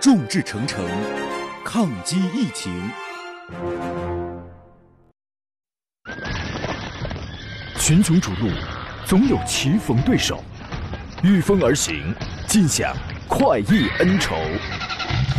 众志成城，抗击疫情。群雄逐鹿，总有棋逢对手，御风而行，尽享快意恩仇。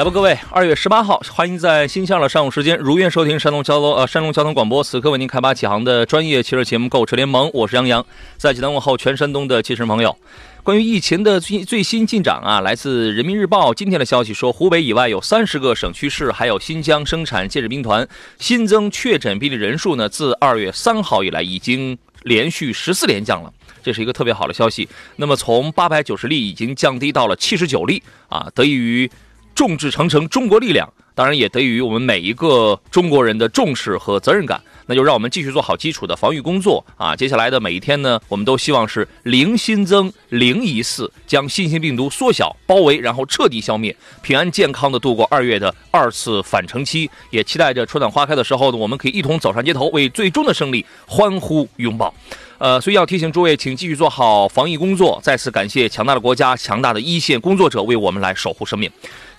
来吧，各位，二月十八号，欢迎在新向的上午时间如愿收听山东交通呃山东交通广播，此刻为您开发启航的专业汽车节目《购车联盟》，我是杨洋，在济南问候全山东的汽车朋友。关于疫情的最最新进展啊，来自人民日报今天的消息说，湖北以外有三十个省区市，还有新疆生产建设兵团新增确诊病例人数呢，自二月三号以来已经连续十四连降了，这是一个特别好的消息。那么从八百九十例已经降低到了七十九例啊，得益于。众志成城，中国力量，当然也得益于我们每一个中国人的重视和责任感。那就让我们继续做好基础的防御工作啊！接下来的每一天呢，我们都希望是零新增、零疑似，将新型病毒缩小、包围，然后彻底消灭，平安健康的度过二月的二次返程期。也期待着春暖花开的时候呢，我们可以一同走上街头，为最终的胜利欢呼拥抱。呃，所以要提醒诸位，请继续做好防疫工作。再次感谢强大的国家、强大的 一线工作者为我们来守护生命。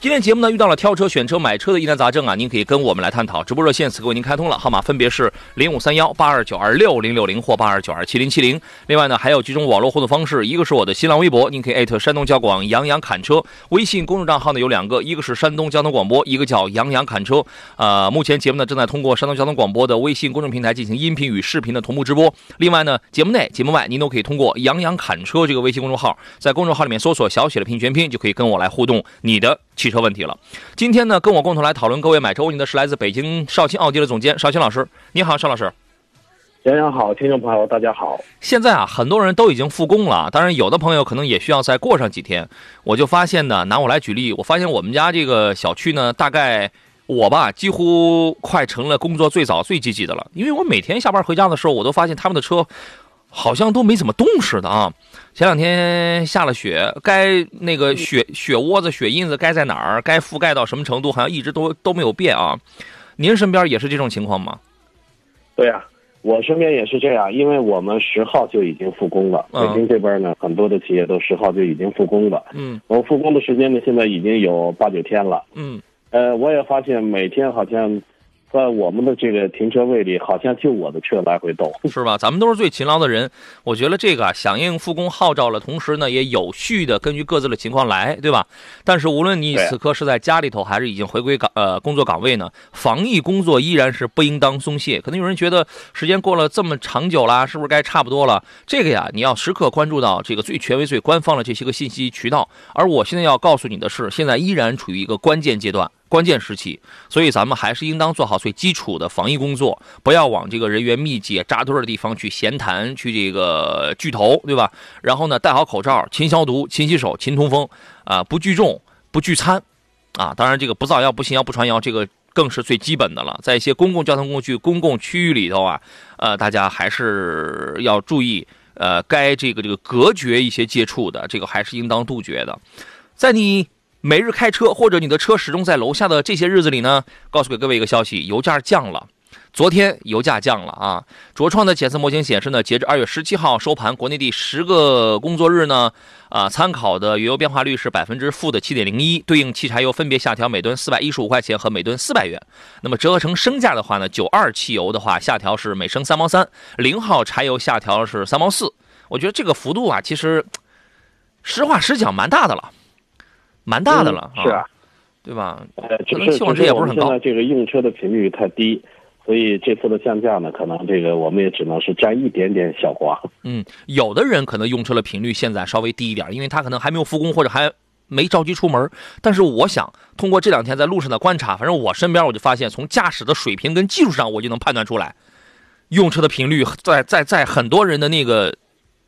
今天节目呢遇到了挑车、选车、买车的疑难杂症啊，您可以跟我们来探讨。直播热线此刻为您开通了，号码分别是零五三幺八二九二六零六零或八二九二七零七零。另外呢，还有几种网络互动方式，一个是我的新浪微博，您可以艾特山东交广杨洋侃车。微信公众账号呢有两个，一个是山东交通广播，一个叫杨洋侃车。呃，目前节目呢正在通过山东交通广播的微信公众平台进行音频与视频的同步直播。另外呢。节目内、节目外，您都可以通过“杨洋侃车”这个微信公众号，在公众号里面搜索小写的拼全拼，就可以跟我来互动你的汽车问题了。今天呢，跟我共同来讨论各位买车问题的是来自北京少卿奥迪的总监绍兴老师。你好，邵老师。杨洋好，听众朋友大家好。现在啊，很多人都已经复工了，当然有的朋友可能也需要再过上几天。我就发现呢，拿我来举例，我发现我们家这个小区呢，大概。我吧，几乎快成了工作最早、最积极的了，因为我每天下班回家的时候，我都发现他们的车好像都没怎么动似的啊。前两天下了雪，该那个雪雪窝子、雪印子该在哪儿，该覆盖到什么程度，好像一直都都没有变啊。您身边也是这种情况吗？对呀，我身边也是这样，因为我们十号就已经复工了。北京这边呢，很多的企业都十号就已经复工了。嗯，我们复工的时间呢，现在已经有八九天了。嗯。呃，我也发现每天好像。在我们的这个停车位里，好像就我的车来回动，是吧？咱们都是最勤劳的人，我觉得这个啊，响应复工号召了，同时呢，也有序的根据各自的情况来，对吧？但是无论你此刻是在家里头，还是已经回归岗呃工作岗位呢，防疫工作依然是不应当松懈。可能有人觉得时间过了这么长久了，是不是该差不多了？这个呀，你要时刻关注到这个最权威、最官方的这些个信息渠道。而我现在要告诉你的是，现在依然处于一个关键阶段。关键时期，所以咱们还是应当做好最基础的防疫工作，不要往这个人员密集、扎堆的地方去闲谈、去这个聚头，对吧？然后呢，戴好口罩，勤消毒、勤洗手、勤通风，啊，不聚众、不聚餐，啊，当然这个不造谣、不信谣、不传谣，这个更是最基本的了。在一些公共交通工具、公共区域里头啊，呃，大家还是要注意，呃，该这个这个隔绝一些接触的，这个还是应当杜绝的，在你。每日开车或者你的车始终在楼下的这些日子里呢，告诉给各位一个消息：油价降了。昨天油价降了啊！卓创的检测模型显示呢，截至二月十七号收盘，国内第十个工作日呢，啊，参考的原油变化率是百分之负的七点零一，对应汽柴油分别下调每吨四百一十五块钱和每吨四百元。那么折合成升价的话呢，九二汽油的话下调是每升三毛三，零号柴油下调是三毛四。我觉得这个幅度啊，其实实话实讲蛮大的了。蛮大的了，是啊，对吧？呃，就是期望值也不是很高。现在这个用车的频率太低，所以这次的降价呢，可能这个我们也只能是占一点点小光。嗯，有的人可能用车的频率现在稍微低一点，因为他可能还没有复工或者还没着急出门。但是我想通过这两天在路上的观察，反正我身边我就发现，从驾驶的水平跟技术上，我就能判断出来，用车的频率在在在很多人的那个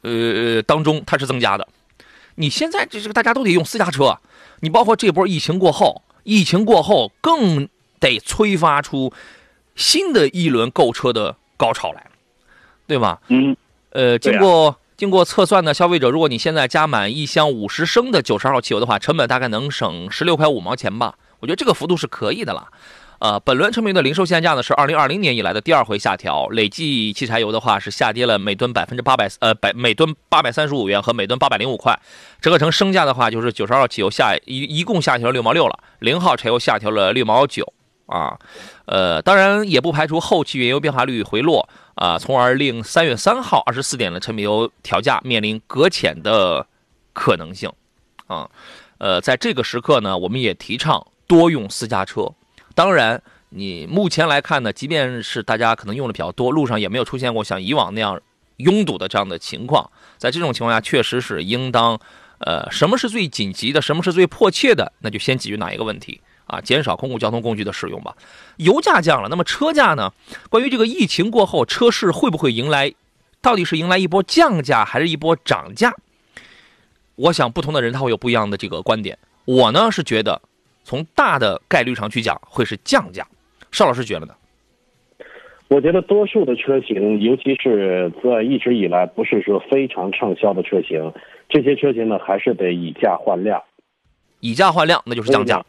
呃当中它是增加的。你现在这这个大家都得用私家车，你包括这波疫情过后，疫情过后更得催发出新的一轮购车的高潮来，对吧？嗯，呃，经过经过测算呢，消费者如果你现在加满一箱五十升的九十二号汽油的话，成本大概能省十六块五毛钱吧。我觉得这个幅度是可以的了。呃，本轮成品的零售限价呢是二零二零年以来的第二回下调，累计汽柴油的话是下跌了每吨百分之八百，呃，百每吨八百三十五元和每吨八百零五块，折合成升价的话就是九十二号汽油下一一共下调了六毛六了，零号柴油下调了六毛九啊，呃，当然也不排除后期原油变化率回落啊，从而令三月三号二十四点的成品油调价面临搁浅的可能性啊，呃，在这个时刻呢，我们也提倡多用私家车。当然，你目前来看呢，即便是大家可能用的比较多，路上也没有出现过像以往那样拥堵的这样的情况。在这种情况下，确实是应当，呃，什么是最紧急的，什么是最迫切的，那就先解决哪一个问题啊？减少公共交通工具的使用吧。油价降了，那么车价呢？关于这个疫情过后车市会不会迎来，到底是迎来一波降价还是一波涨价？我想不同的人他会有不一样的这个观点。我呢是觉得。从大的概率上去讲，会是降价。邵老师觉得呢？我觉得多数的车型，尤其是在一直以来不是说非常畅销的车型，这些车型呢还是得以价换量。以价换量，那就是降价。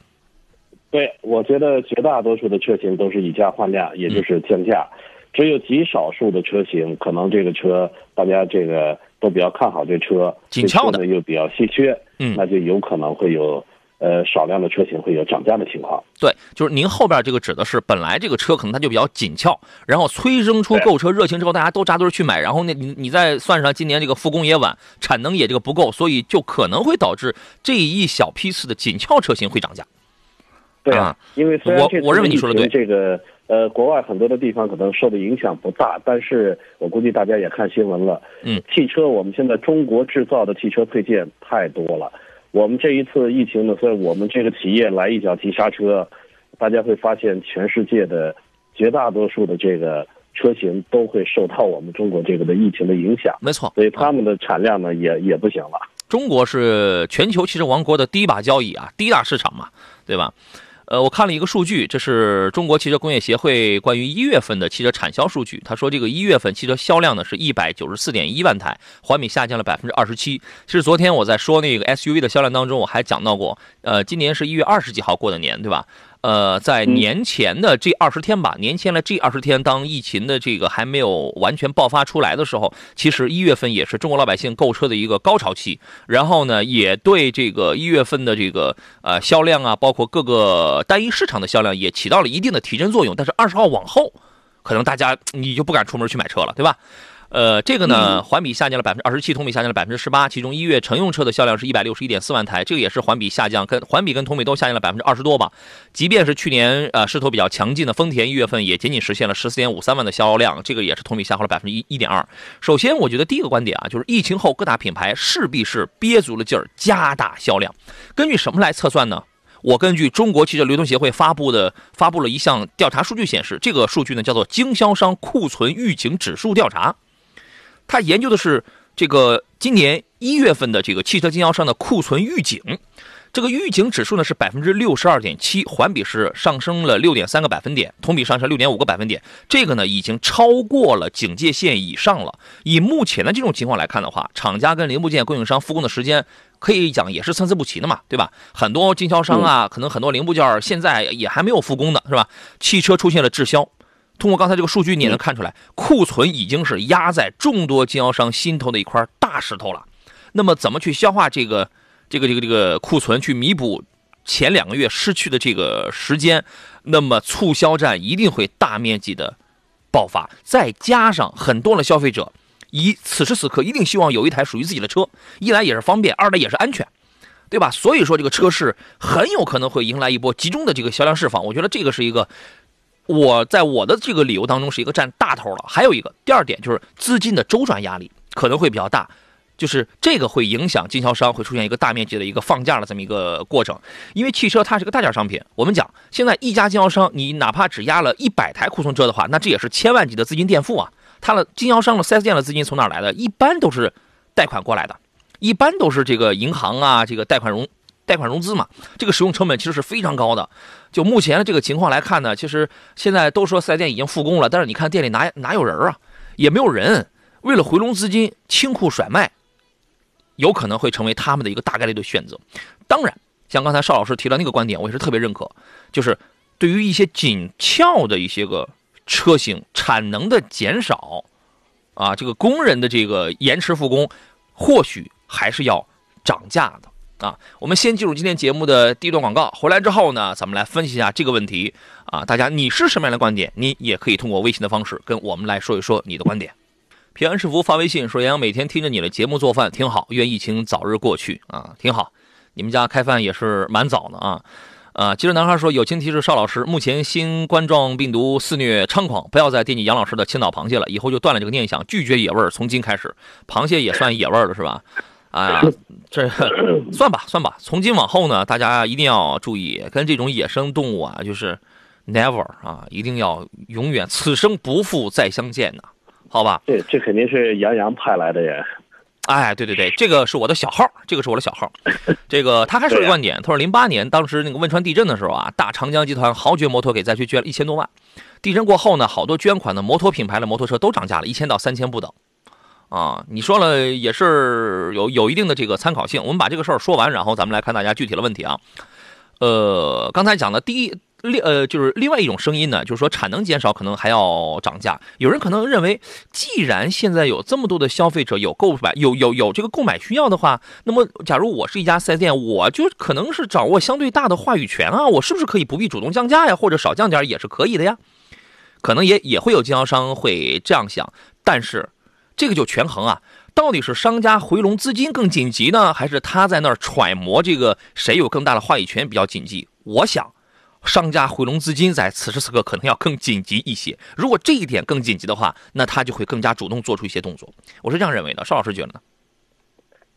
对，我觉得绝大多数的车型都是以价换量，也就是降价。只有极少数的车型，可能这个车大家这个都比较看好，这车紧俏的又比较稀缺，嗯，那就有可能会有。呃，少量的车型会有涨价的情况。对，就是您后边这个指的是，本来这个车可能它就比较紧俏，然后催生出购车热情之后，大家都扎堆去买，然后那你你再算上今年这个复工也晚，产能也这个不够，所以就可能会导致这一小批次的紧俏车型会涨价。对啊，因为虽然这我认为你说的对，这个呃，国外很多的地方可能受的影响不大，但是我估计大家也看新闻了，嗯，汽车我们现在中国制造的汽车配件太多了。我们这一次疫情呢，所以我们这个企业来一脚急刹车，大家会发现全世界的绝大多数的这个车型都会受到我们中国这个的疫情的影响。没错，所以他们的产量呢也也不行了。中国是全球汽车王国的第一把交椅啊，第一大市场嘛，对吧？呃，我看了一个数据，这是中国汽车工业协会关于一月份的汽车产销数据。他说，这个一月份汽车销量呢是一百九十四点一万台，环比下降了百分之二十七。其实昨天我在说那个 SUV 的销量当中，我还讲到过，呃，今年是一月二十几号过的年，对吧？呃，在年前的这二十天吧，年前的这二十天，当疫情的这个还没有完全爆发出来的时候，其实一月份也是中国老百姓购车的一个高潮期。然后呢，也对这个一月份的这个呃销量啊，包括各个单一市场的销量也起到了一定的提振作用。但是二十号往后，可能大家你就不敢出门去买车了，对吧？呃，这个呢，环比下降了百分之二十七，同比下降了百分之十八。其中一月乘用车的销量是一百六十一点四万台，这个也是环比下降，跟环比跟同比都下降了百分之二十多吧。即便是去年呃势头比较强劲的丰田，一月份也仅仅实现了十四点五三万的销量，这个也是同比下滑了百分之一一点二。首先，我觉得第一个观点啊，就是疫情后各大品牌势必是憋足了劲儿加大销量。根据什么来测算呢？我根据中国汽车流通协会发布的发布了一项调查数据显示，这个数据呢叫做经销商库存预警指数调查。他研究的是这个今年一月份的这个汽车经销商的库存预警，这个预警指数呢是百分之六十二点七，环比是上升了六点三个百分点，同比上升六点五个百分点。这个呢已经超过了警戒线以上了。以目前的这种情况来看的话，厂家跟零部件供应商复工的时间可以讲也是参差不齐的嘛，对吧？很多经销商啊，可能很多零部件现在也还没有复工的是吧？汽车出现了滞销。通过刚才这个数据，你也能看出来，库存已经是压在众多经销商心头的一块大石头了。那么，怎么去消化这个、这个、这个、这个库存，去弥补前两个月失去的这个时间？那么，促销战一定会大面积的爆发。再加上很多的消费者，以此时此刻一定希望有一台属于自己的车，一来也是方便，二来也是安全，对吧？所以说，这个车市很有可能会迎来一波集中的这个销量释放。我觉得这个是一个。我在我的这个理由当中是一个占大头了，还有一个第二点就是资金的周转压力可能会比较大，就是这个会影响经销商会出现一个大面积的一个放价的这么一个过程，因为汽车它是个大件商品，我们讲现在一家经销商你哪怕只压了一百台库存车的话，那这也是千万级的资金垫付啊，它的经销商的四 S 店的资金从哪来的？一般都是贷款过来的，一般都是这个银行啊，这个贷款融贷款融资嘛，这个使用成本其实是非常高的。就目前的这个情况来看呢，其实现在都说四 S 店已经复工了，但是你看店里哪哪有人啊，也没有人。为了回笼资金，清库甩卖，有可能会成为他们的一个大概率的选择。当然，像刚才邵老师提到那个观点，我也是特别认可，就是对于一些紧俏的一些个车型，产能的减少，啊，这个工人的这个延迟复工，或许还是要涨价的。啊，我们先进入今天节目的第一段广告，回来之后呢，咱们来分析一下这个问题。啊，大家你是什么样的观点？你也可以通过微信的方式跟我们来说一说你的观点。平安是福发微信说：“杨洋每天听着你的节目做饭挺好，愿疫情早日过去啊，挺好。你们家开饭也是蛮早的啊。”啊，记者男孩说：“友情提示邵老师，目前新冠状病毒肆虐猖狂，不要再惦记杨老师的青岛螃蟹了，以后就断了这个念想，拒绝野味儿。从今开始，螃蟹也算野味儿了，是吧？”哎呀，这算吧算吧。从今往后呢，大家一定要注意，跟这种野生动物啊，就是 never 啊，一定要永远此生不复再相见呐，好吧？对，这肯定是杨洋派来的人。哎，对对对，这个是我的小号，这个是我的小号。这个他还说一个观点，他说零八年当时那个汶川地震的时候啊，大长江集团豪爵摩托给灾区捐了一千多万。地震过后呢，好多捐款的摩托品牌的摩托车都涨价了，一千到三千不等。啊，你说了也是有有一定的这个参考性。我们把这个事儿说完，然后咱们来看大家具体的问题啊。呃，刚才讲的第一另呃就是另外一种声音呢，就是说产能减少可能还要涨价。有人可能认为，既然现在有这么多的消费者有购买有有有这个购买需要的话，那么假如我是一家四 S 店，我就可能是掌握相对大的话语权啊，我是不是可以不必主动降价呀，或者少降点也是可以的呀？可能也也会有经销商会这样想，但是。这个就权衡啊，到底是商家回笼资金更紧急呢，还是他在那儿揣摩这个谁有更大的话语权比较紧急？我想，商家回笼资金在此时此刻可能要更紧急一些。如果这一点更紧急的话，那他就会更加主动做出一些动作。我是这样认为的，邵老师觉得呢？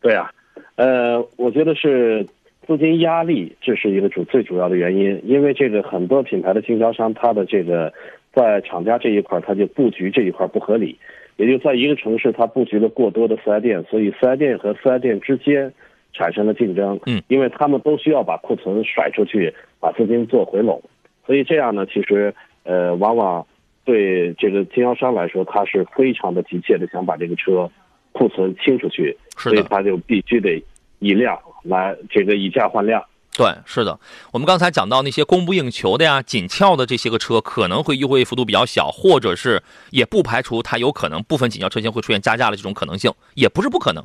对啊，呃，我觉得是资金压力，这是一个主最主要的原因。因为这个很多品牌的经销商，他的这个在厂家这一块，他就布局这一块不合理。也就在一个城市，它布局了过多的四 S 店，所以四 S 店和四 S 店之间产生了竞争。嗯，因为他们都需要把库存甩出去，把资金做回笼，所以这样呢，其实呃，往往对这个经销商来说，他是非常的急切的想把这个车库存清出去，所以他就必须得以量来这个以价换量。对，是的，我们刚才讲到那些供不应求的呀、紧俏的这些个车，可能会优惠幅度比较小，或者是也不排除它有可能部分紧俏车型会出现加价的这种可能性，也不是不可能，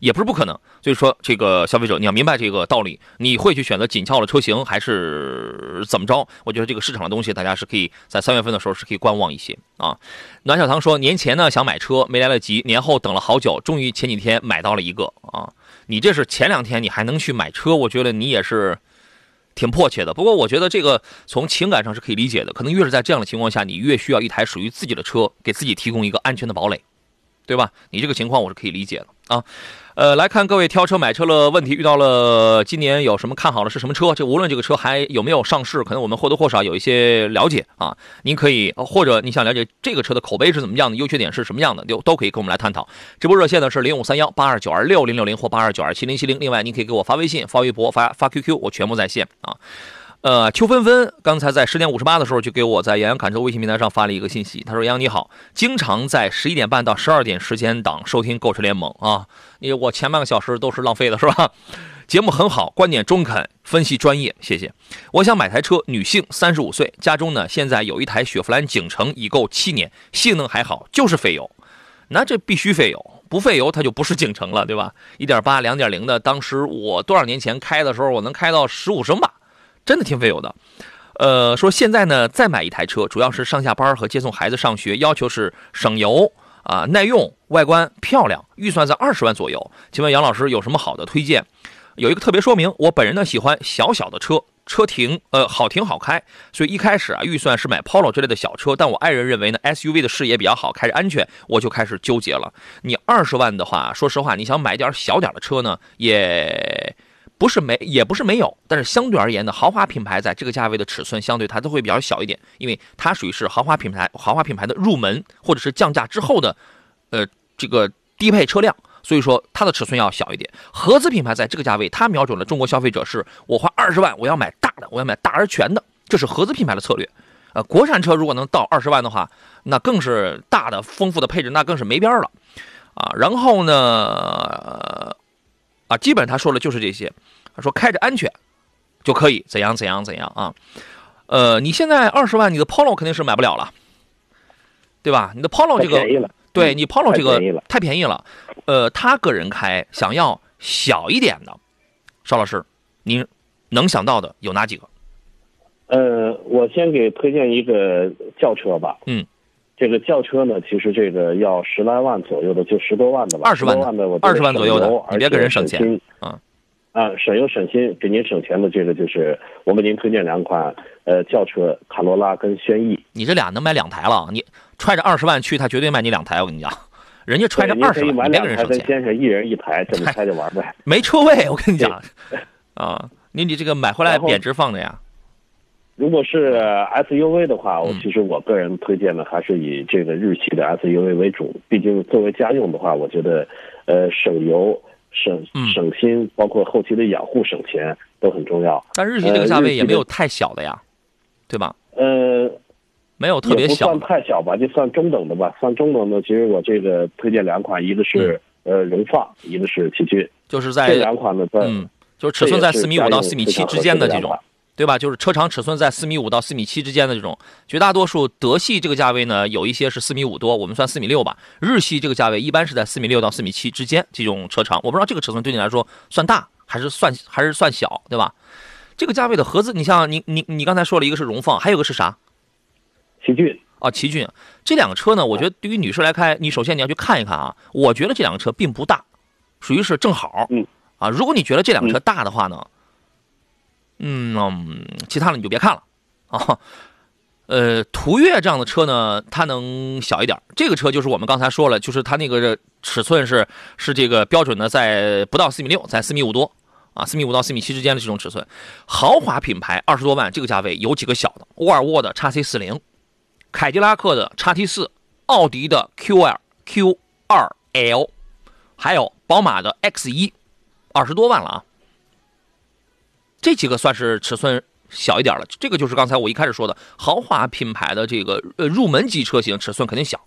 也不是不可能。所以说，这个消费者你要明白这个道理，你会去选择紧俏的车型还是怎么着？我觉得这个市场的东西，大家是可以在三月份的时候是可以观望一些啊。暖小唐说，年前呢想买车没来得及，年后等了好久，终于前几天买到了一个啊。你这是前两天你还能去买车，我觉得你也是挺迫切的。不过我觉得这个从情感上是可以理解的，可能越是在这样的情况下，你越需要一台属于自己的车，给自己提供一个安全的堡垒，对吧？你这个情况我是可以理解的啊。呃，来看各位挑车买车的问题，遇到了今年有什么看好的是什么车？这无论这个车还有没有上市，可能我们或多或少有一些了解啊。您可以或者你想了解这个车的口碑是怎么样的，优缺点是什么样的，都都可以跟我们来探讨。直播热线呢是零五三幺八二九二六零六零或八二九二七零七零。另外，您可以给我发微信、发微博、发发 QQ，我全部在线啊。呃，邱芬芬刚才在十点五十八的时候就给我在杨洋侃车微信平台上发了一个信息，他说：“杨你好，经常在十一点半到十二点时间档收听购车联盟啊，你我前半个小时都是浪费的，是吧？节目很好，观点中肯，分析专业，谢谢。我想买台车，女性，三十五岁，家中呢现在有一台雪佛兰景程，已购七年，性能还好，就是费油，那这必须费油，不费油它就不是景程了，对吧？一点八、两点零的，当时我多少年前开的时候，我能开到十五升吧。”真的挺费油的，呃，说现在呢再买一台车，主要是上下班和接送孩子上学，要求是省油啊、耐用、外观漂亮，预算在二十万左右。请问杨老师有什么好的推荐？有一个特别说明，我本人呢喜欢小小的车，车停呃好停好开，所以一开始啊预算是买 Polo 之类的小车，但我爱人认为呢 SUV 的视野比较好，开着安全，我就开始纠结了。你二十万的话，说实话，你想买点小点的车呢，也。不是没，也不是没有，但是相对而言呢，豪华品牌在这个价位的尺寸相对它都会比较小一点，因为它属于是豪华品牌，豪华品牌的入门或者是降价之后的，呃，这个低配车辆，所以说它的尺寸要小一点。合资品牌在这个价位，它瞄准了中国消费者，是我花二十万我要买大的，我要买大而全的，这是合资品牌的策略。呃，国产车如果能到二十万的话，那更是大的丰富的配置，那更是没边了啊。然后呢，啊，基本他说的就是这些，他说开着安全就可以怎样怎样怎样啊。呃，你现在二十万，你的 Polo 肯定是买不了了，对吧？你的 Polo 这个，对你 Polo 这个太便宜了。呃，他个人开想要小一点的，邵老师，您能想到的有哪几个？呃，我先给推荐一个轿车吧。嗯，这个轿车呢，其实这个要十来万左右的，就十多万的吧。二十万的，二十万左右的，你别给人省钱啊！啊，省油省心，给您省钱的这个就是我给您推荐两款呃轿车，卡罗拉跟轩逸。你这俩能买两台了，你揣着二十万去，他绝对卖你两台。我跟你讲，人家揣着二十万，两个人省钱。先生一人一台，这么开着玩呗。没车位，我跟你讲啊，你你这个买回来贬值放着呀。如果是 SUV 的话，我其实我个人推荐的还是以这个日系的 SUV 为主。毕竟作为家用的话，我觉得，呃，省油、省省心，包括后期的养护省钱都很重要。但日系这个价位也没有太小的呀，对吧？呃，没有特别小，不算太小吧，就算中等的吧。算中等的，其实我这个推荐两款，一个是呃荣放，一个是奇骏，就是在这两款呢，在嗯，就是尺寸在四米五到四米七之间的这种。对吧？就是车长尺寸在四米五到四米七之间的这种，绝大多数德系这个价位呢，有一些是四米五多，我们算四米六吧。日系这个价位一般是在四米六到四米七之间这种车长，我不知道这个尺寸对你来说算大还是算还是算小，对吧？这个价位的合资，你像你你你刚才说了一个是荣放，还有个是啥？奇骏啊，奇骏这两个车呢，我觉得对于女士来开，你首先你要去看一看啊。我觉得这两个车并不大，属于是正好。嗯啊，如果你觉得这两个车大的话呢？嗯，嗯其他的你就别看了，啊，呃，途岳这样的车呢，它能小一点。这个车就是我们刚才说了，就是它那个尺寸是是这个标准的，在不到四米六，在四米五多，啊，四米五到四米七之间的这种尺寸。豪华品牌二十多万这个价位有几个小的，沃尔沃的 x C 四零，凯迪拉克的 x T 四，奥迪的 Q 二 Q 二 L，还有宝马的 X 一，二十多万了啊。这几个算是尺寸小一点了，这个就是刚才我一开始说的豪华品牌的这个呃入门级车型，尺寸肯定小，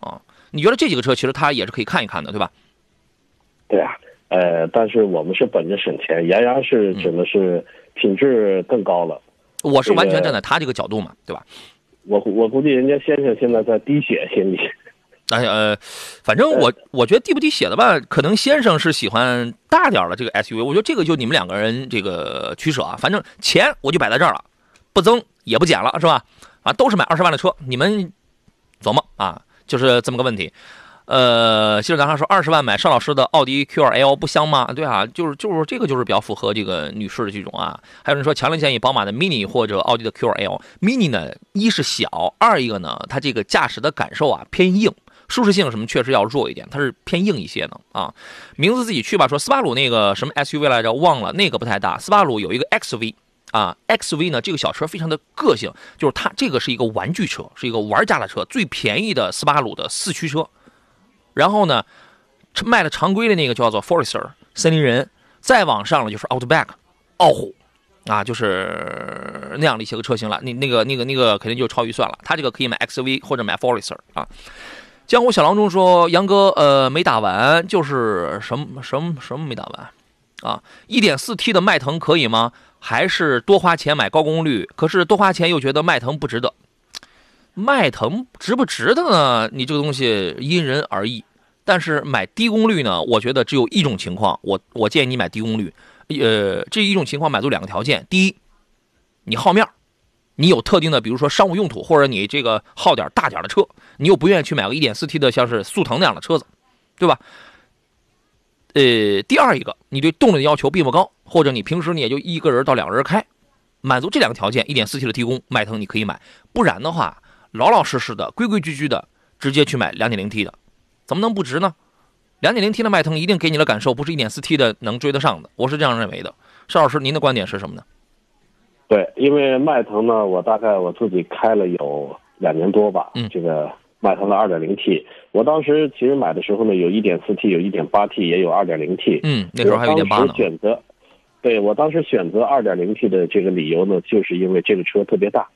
啊，你觉得这几个车其实它也是可以看一看的，对吧？对啊，呃，但是我们是本着省钱，杨洋是指的是品质更高了。我是完全站在他这个角度嘛，对吧？我我估计人家先生现在在滴血，心里。哎呃，反正我 我觉得滴不滴血的吧，可能先生是喜欢大点的这个 SUV。我觉得这个就你们两个人这个取舍啊。反正钱我就摆在这儿了，不增也不减了，是吧？啊，都是买二十万的车，你们琢磨啊，就是这么个问题。呃，其实咱还说二十万买邵老师的奥迪 Q2L 不香吗？对啊，就是就是这个就是比较符合这个女士的这种啊。还有人说强烈建议宝马的 Mini 或者奥迪的 Q2L。Mini 呢，一是小，二一个呢，它这个驾驶的感受啊偏硬。舒适性什么确实要弱一点，它是偏硬一些的啊。名字自己去吧。说斯巴鲁那个什么 SUV 来着，忘了，那个不太大。斯巴鲁有一个 XV 啊，XV 呢这个小车非常的个性，就是它这个是一个玩具车，是一个玩家的车，最便宜的斯巴鲁的四驱车。然后呢，卖的常规的那个叫做 Forester 森林人，再往上了就是 Outback 傲虎啊，就是那样的一些个车型了。那那个那个那个肯定就超预算了。他这个可以买 XV 或者买 Forester 啊。江湖小郎中说：“杨哥，呃，没打完，就是什么什么什么没打完，啊，一点四 T 的迈腾可以吗？还是多花钱买高功率？可是多花钱又觉得迈腾不值得。迈腾值不值得呢？你这个东西因人而异。但是买低功率呢，我觉得只有一种情况，我我建议你买低功率。呃，这一种情况满足两个条件：第一，你好面你有特定的，比如说商务用途，或者你这个耗点大点的车，你又不愿意去买个 1.4T 的，像是速腾那样的车子，对吧？呃，第二一个，你对动力的要求并不高，或者你平时你也就一个人到两个人开，满足这两个条件，1.4T 的提供迈腾你可以买，不然的话，老老实实的、规规矩矩的，直接去买 2.0T 的，怎么能不值呢？2.0T 的迈腾一定给你的感受不是 1.4T 的能追得上的，我是这样认为的。邵老师，您的观点是什么呢？对，因为迈腾呢，我大概我自己开了有两年多吧，嗯，这个迈腾的 2.0T。我当时其实买的时候呢，有 1.4T，有 1.8T，也有 2.0T。嗯，那时候还有1.8呢。选择，对我当时选择 2.0T 的这个理由呢，就是因为这个车特别大。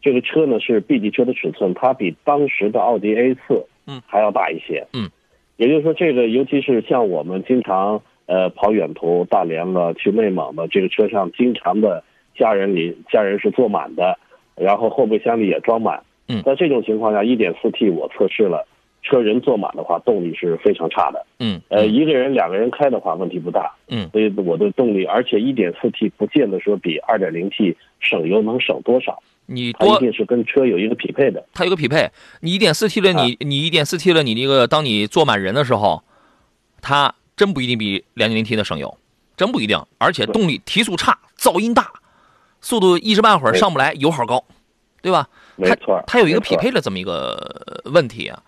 这个车呢是 B 级车的尺寸，它比当时的奥迪 A 四嗯还要大一些。嗯，也就是说，这个尤其是像我们经常呃跑远途、大连了、去内蒙的这个车上，经常的家人里家人是坐满的，然后后备箱里也装满。嗯，在这种情况下，1.4T 我测试了，车人坐满的话，动力是非常差的。嗯，呃，一个人、两个人开的话，问题不大。嗯，所以我的动力，而且 1.4T 不见得说比 2.0T 省油能省多少。你多一定是跟车有一个匹配的，它有个匹配。你一点四 T 了，你你一点四 T 了，你那个当你坐满人的时候，它真不一定比两点零 T 的省油，真不一定。而且动力提速差，噪音大，速度一时半会儿上不来，油耗高，对吧？没错，它有一个匹配的这么一个问题啊。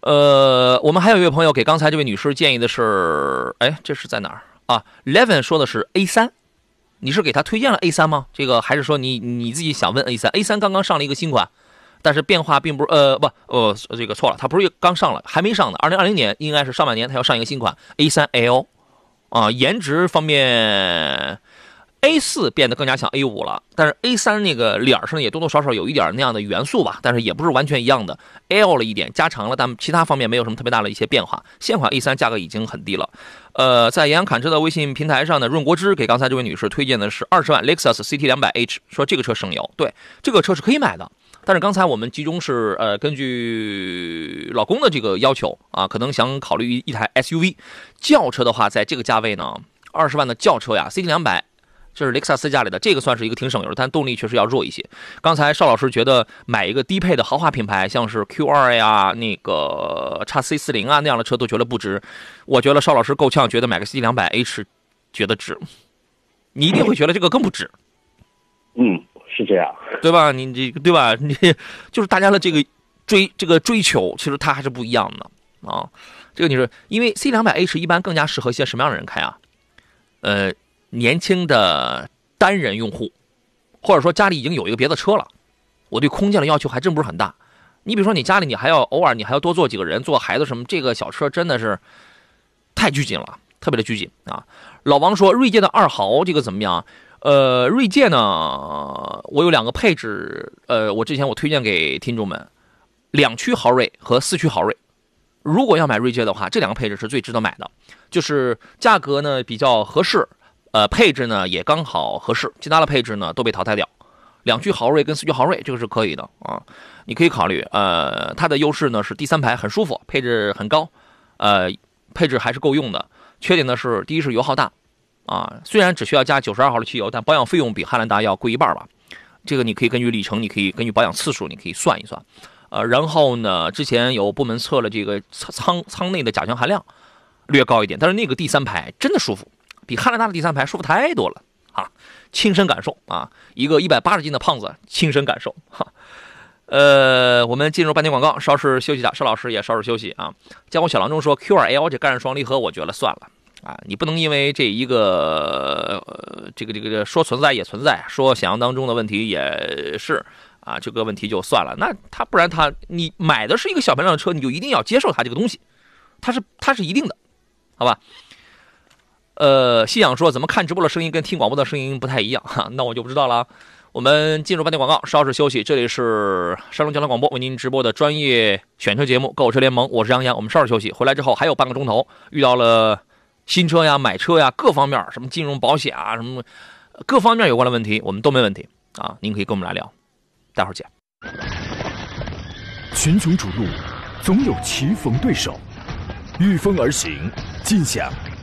呃，我们还有一位朋友给刚才这位女士建议的是，哎，这是在哪儿啊？Levin 说的是 A 三。你是给他推荐了 A 三吗？这个还是说你你自己想问 A 三？A 三刚刚上了一个新款，但是变化并不是呃不呃这个错了，它不是刚上了，还没上呢。二零二零年应该是上半年，它要上一个新款 A 三 L，啊，颜值方面。A 四变得更加像 A 五了，但是 A 三那个脸上也多多少少有一点那样的元素吧，但是也不是完全一样的，L 了一点，加长了，但其他方面没有什么特别大的一些变化。现款 A 三价格已经很低了，呃，在杨洋侃车的微信平台上呢，润国之给刚才这位女士推荐的是二十万 Lexus CT 两百 H，说这个车省油，对，这个车是可以买的。但是刚才我们集中是呃根据老公的这个要求啊，可能想考虑一台 SUV，轿车的话，在这个价位呢，二十万的轿车呀，CT 两百。这是雷克萨斯家里的，这个算是一个挺省油的，但动力确实要弱一些。刚才邵老师觉得买一个低配的豪华品牌，像是 Q 二呀、那个叉 C 四零啊那样的车都觉得不值。我觉得邵老师够呛，觉得买个 C 两百 H 觉得值，你一定会觉得这个更不值。嗯，是这样，对吧？你这个对吧？你就是大家的这个追这个追求，其实它还是不一样的啊。这个你说，因为 C 两百 H 一般更加适合一些什么样的人开啊？呃。年轻的单人用户，或者说家里已经有一个别的车了，我对空间的要求还真不是很大。你比如说，你家里你还要偶尔你还要多坐几个人，坐孩子什么，这个小车真的是太拘谨了，特别的拘谨啊。老王说，锐界的二豪这个怎么样？呃，锐界呢，我有两个配置，呃，我之前我推荐给听众们，两驱豪锐和四驱豪锐。如果要买锐界的话，这两个配置是最值得买的，就是价格呢比较合适。呃，配置呢也刚好合适，其他的配置呢都被淘汰掉。两驱豪锐跟四驱豪锐这个是可以的啊，你可以考虑。呃，它的优势呢是第三排很舒服，配置很高，呃，配置还是够用的。缺点呢是第一是油耗大，啊，虽然只需要加九十二号的汽油，但保养费用比汉兰达要贵一半吧。这个你可以根据里程，你可以根据保养次数，你可以算一算。呃，然后呢，之前有部门测了这个舱舱内的甲醛含量略高一点，但是那个第三排真的舒服。比汉兰达的第三排舒服太多了啊！亲身感受啊，一个一百八十斤的胖子亲身感受哈。呃，我们进入半天广告，稍事休息一下，邵老师也稍事休息啊。江湖小郎中说，Q2L 这干式双离合，我觉得算了啊，你不能因为这一个呃这个这个说存在也存在，说想象当中的问题也是啊，这个问题就算了。那他不然他你买的是一个小排量的车，你就一定要接受它这个东西，它是它是一定的，好吧？呃，信仰说怎么看直播的声音跟听广播的声音不太一样哈，那我就不知道了。我们进入半点广告，稍事休息。这里是山东交通广播为您直播的专业选车节目《购车联盟》，我是杨洋。我们稍事休息，回来之后还有半个钟头，遇到了新车呀、买车呀各方面什么金融保险啊什么各方面有关的问题，我们都没问题啊。您可以跟我们来聊，待会儿见。群雄逐鹿，总有棋逢对手，御风而行，尽享。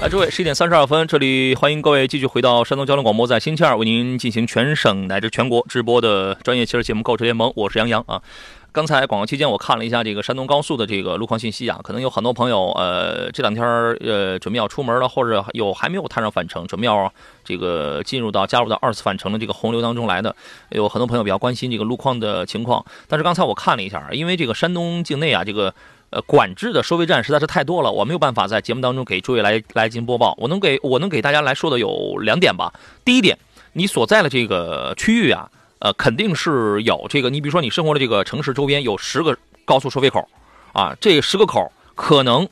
来，诸位，十一点三十二分，这里欢迎各位继续回到山东交通广播，在星期二为您进行全省乃至全国直播的专业汽车节目《购车联盟》，我是杨洋啊。刚才广告期间，我看了一下这个山东高速的这个路况信息啊，可能有很多朋友呃这两天呃准备要出门了，或者有还没有踏上返程，准备要这个进入到加入到二次返程的这个洪流当中来的，有很多朋友比较关心这个路况的情况。但是刚才我看了一下，因为这个山东境内啊，这个呃管制的收费站实在是太多了，我没有办法在节目当中给诸位来来进行播报。我能给我能给大家来说的有两点吧。第一点，你所在的这个区域啊。呃，肯定是有这个。你比如说，你生活的这个城市周边有十个高速收费口，啊，这十个口可能